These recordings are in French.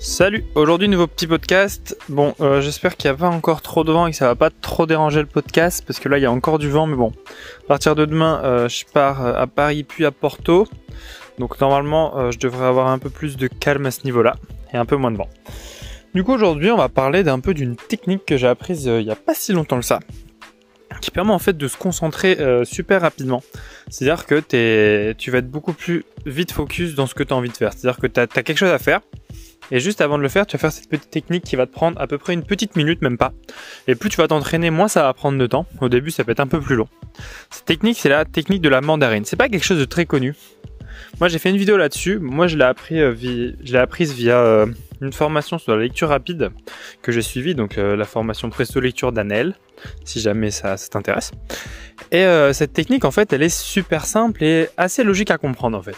Salut, aujourd'hui nouveau petit podcast. Bon, euh, j'espère qu'il n'y a pas encore trop de vent et que ça va pas trop déranger le podcast parce que là il y a encore du vent, mais bon. À partir de demain, euh, je pars euh, à Paris puis à Porto, donc normalement je devrais avoir un peu plus de calme à ce niveau-là et un peu moins de vent. Du coup aujourd'hui on va parler d'un peu d'une technique que j'ai apprise il n'y a pas si longtemps que ça, qui permet en fait de se concentrer super rapidement. C'est-à-dire que tu vas être beaucoup plus vite focus dans ce que tu as envie de faire. C'est-à-dire que tu as quelque chose à faire et juste avant de le faire, tu vas faire cette petite technique qui va te prendre à peu près une petite minute, même pas. Et plus tu vas t'entraîner, moins ça va prendre de temps. Au début, ça peut être un peu plus long. Cette technique, c'est la technique de la mandarine. C'est pas quelque chose de très connu. Moi, j'ai fait une vidéo là-dessus. Moi, je l'ai appris, euh, apprise via euh, une formation sur la lecture rapide que j'ai suivie, donc euh, la formation Presto Lecture d'Anel, si jamais ça, ça t'intéresse. Et cette technique, en fait, elle est super simple et assez logique à comprendre, en fait.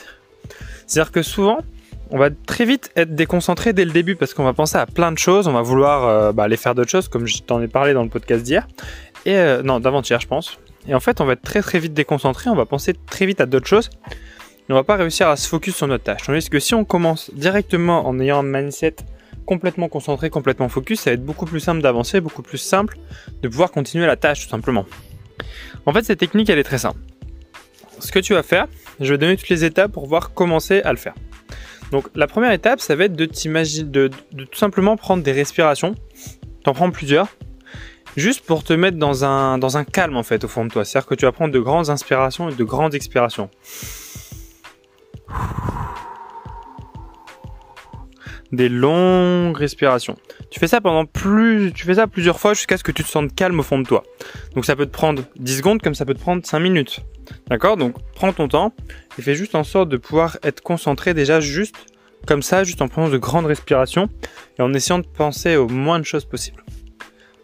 C'est-à-dire que souvent, on va très vite être déconcentré dès le début parce qu'on va penser à plein de choses, on va vouloir euh, bah, aller faire d'autres choses comme je t'en ai parlé dans le podcast d'hier, et euh, non d'avant-hier je pense. Et en fait on va être très très vite déconcentré, on va penser très vite à d'autres choses, et on va pas réussir à se focus sur notre tâche. Tandis que si on commence directement en ayant un mindset complètement concentré, complètement focus, ça va être beaucoup plus simple d'avancer, beaucoup plus simple de pouvoir continuer la tâche tout simplement. En fait cette technique elle est très simple. Ce que tu vas faire, je vais donner toutes les étapes pour voir commencer à le faire. Donc la première étape, ça va être de t'imaginer, de, tout simplement prendre des respirations. T'en prends plusieurs, juste pour te mettre dans un, dans un calme en fait au fond de toi. C'est-à-dire que tu vas prendre de grandes inspirations et de grandes expirations. Des longues respirations. Tu fais ça pendant plus, tu fais ça plusieurs fois jusqu'à ce que tu te sentes calme au fond de toi. Donc ça peut te prendre 10 secondes comme ça peut te prendre 5 minutes. D'accord Donc prends ton temps et fais juste en sorte de pouvoir être concentré déjà juste comme ça, juste en prenant de grandes respirations et en essayant de penser au moins de choses possibles.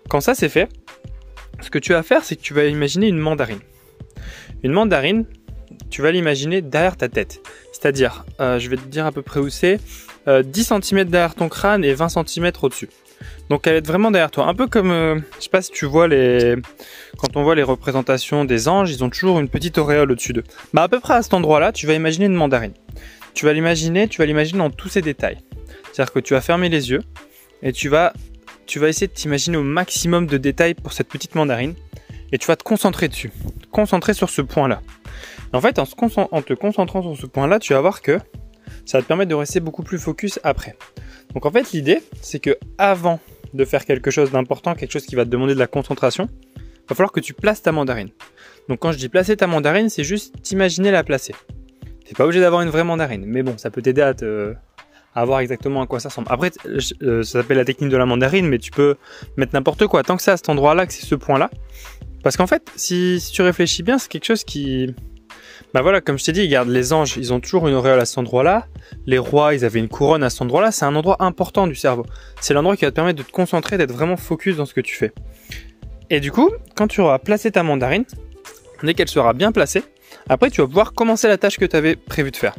Quand ça c'est fait, ce que tu vas faire, c'est que tu vas imaginer une mandarine. Une mandarine, tu vas l'imaginer derrière ta tête. C'est-à-dire, euh, je vais te dire à peu près où c'est, 10 euh, cm derrière ton crâne et 20 cm au-dessus. Donc elle être vraiment derrière toi. Un peu comme, euh, je sais pas si tu vois les, quand on voit les représentations des anges, ils ont toujours une petite auréole au-dessus d'eux. Bah à peu près à cet endroit-là, tu vas imaginer une mandarine. Tu vas l'imaginer, tu vas l'imaginer dans tous ses détails. C'est-à-dire que tu vas fermer les yeux et tu vas, tu vas essayer de t'imaginer au maximum de détails pour cette petite mandarine et tu vas te concentrer dessus, concentrer sur ce point-là. En fait, en, en te concentrant sur ce point-là, tu vas voir que ça va te permettre de rester beaucoup plus focus après. Donc en fait, l'idée, c'est que avant de faire quelque chose d'important, quelque chose qui va te demander de la concentration, va falloir que tu places ta mandarine. Donc quand je dis placer ta mandarine, c'est juste t'imaginer la placer. C'est pas obligé d'avoir une vraie mandarine, mais bon, ça peut t'aider à te à voir exactement à quoi ça ressemble. Après, euh, ça s'appelle la technique de la mandarine, mais tu peux mettre n'importe quoi tant que c'est à cet endroit-là, que c'est ce point-là. Parce qu'en fait, si tu réfléchis bien, c'est quelque chose qui bah voilà, comme je t'ai dit, regarde, les anges, ils ont toujours une auréole à cet endroit-là. Les rois, ils avaient une couronne à cet endroit-là. C'est un endroit important du cerveau. C'est l'endroit qui va te permettre de te concentrer, d'être vraiment focus dans ce que tu fais. Et du coup, quand tu auras placé ta mandarine, dès qu'elle sera bien placée, après tu vas pouvoir commencer la tâche que tu avais prévu de faire.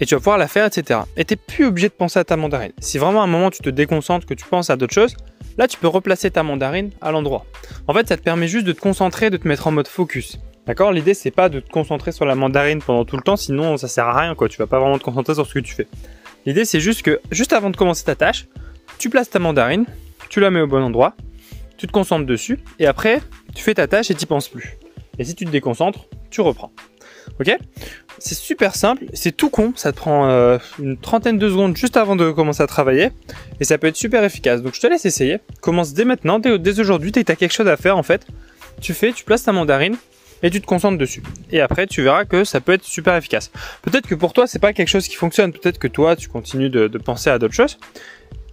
Et tu vas pouvoir la faire, etc. Et t'es plus obligé de penser à ta mandarine. Si vraiment à un moment tu te déconcentres, que tu penses à d'autres choses, là tu peux replacer ta mandarine à l'endroit. En fait, ça te permet juste de te concentrer, de te mettre en mode focus. D'accord L'idée c'est pas de te concentrer sur la mandarine pendant tout le temps, sinon ça sert à rien quoi, tu vas pas vraiment te concentrer sur ce que tu fais. L'idée c'est juste que juste avant de commencer ta tâche, tu places ta mandarine, tu la mets au bon endroit, tu te concentres dessus et après tu fais ta tâche et t'y penses plus. Et si tu te déconcentres, tu reprends. Ok? C'est super simple, c'est tout con, ça te prend euh, une trentaine de secondes juste avant de commencer à travailler et ça peut être super efficace. Donc je te laisse essayer. Commence dès maintenant, dès, dès aujourd'hui, dès que tu as quelque chose à faire en fait. Tu fais, tu places ta mandarine, et tu te concentres dessus. Et après, tu verras que ça peut être super efficace. Peut-être que pour toi, c'est pas quelque chose qui fonctionne. Peut-être que toi, tu continues de, penser à d'autres choses.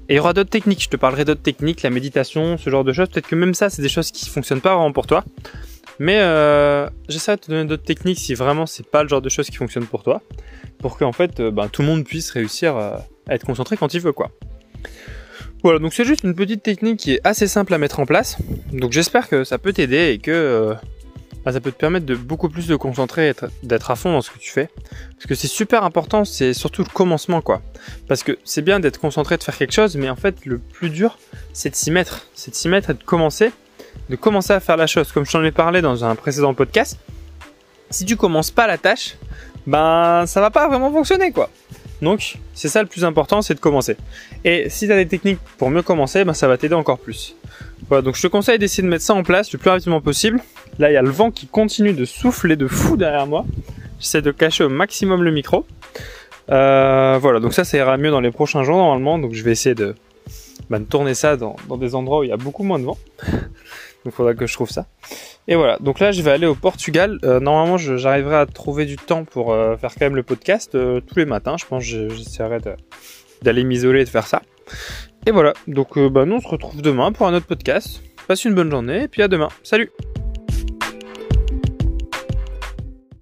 Et il y aura d'autres techniques. Je te parlerai d'autres techniques, la méditation, ce genre de choses. Peut-être que même ça, c'est des choses qui fonctionnent pas vraiment pour toi. Mais euh, j'essaie de te donner d'autres techniques si vraiment c'est pas le genre de choses qui fonctionnent pour toi, pour qu'en fait, euh, ben, tout le monde puisse réussir euh, à être concentré quand il veut, quoi. Voilà, donc c'est juste une petite technique qui est assez simple à mettre en place. Donc j'espère que ça peut t'aider et que euh, bah, ça peut te permettre de beaucoup plus te concentrer, d'être à fond dans ce que tu fais. Parce que c'est super important, c'est surtout le commencement quoi. Parce que c'est bien d'être concentré, de faire quelque chose, mais en fait le plus dur c'est de s'y mettre. C'est de s'y mettre et de commencer, de commencer à faire la chose. Comme je t'en ai parlé dans un précédent podcast, si tu commences pas la tâche, ben ça va pas vraiment fonctionner quoi. Donc c'est ça le plus important, c'est de commencer. Et si tu as des techniques pour mieux commencer, ben, ça va t'aider encore plus. Voilà, donc je te conseille d'essayer de mettre ça en place le plus rapidement possible. Là, il y a le vent qui continue de souffler de fou derrière moi. J'essaie de cacher au maximum le micro. Euh, voilà, donc ça, ça ira mieux dans les prochains jours normalement. Donc je vais essayer de, de tourner ça dans, des endroits où il y a beaucoup moins de vent. donc faudra que je trouve ça. Et voilà, donc là je vais aller au Portugal. Euh, normalement j'arriverai à trouver du temps pour euh, faire quand même le podcast tous les matins. Je pense que j'essaierai d'aller m'isoler et de faire ça. Et voilà, donc bah, nous on se retrouve demain pour un autre podcast. Passe une bonne journée et puis à demain. Salut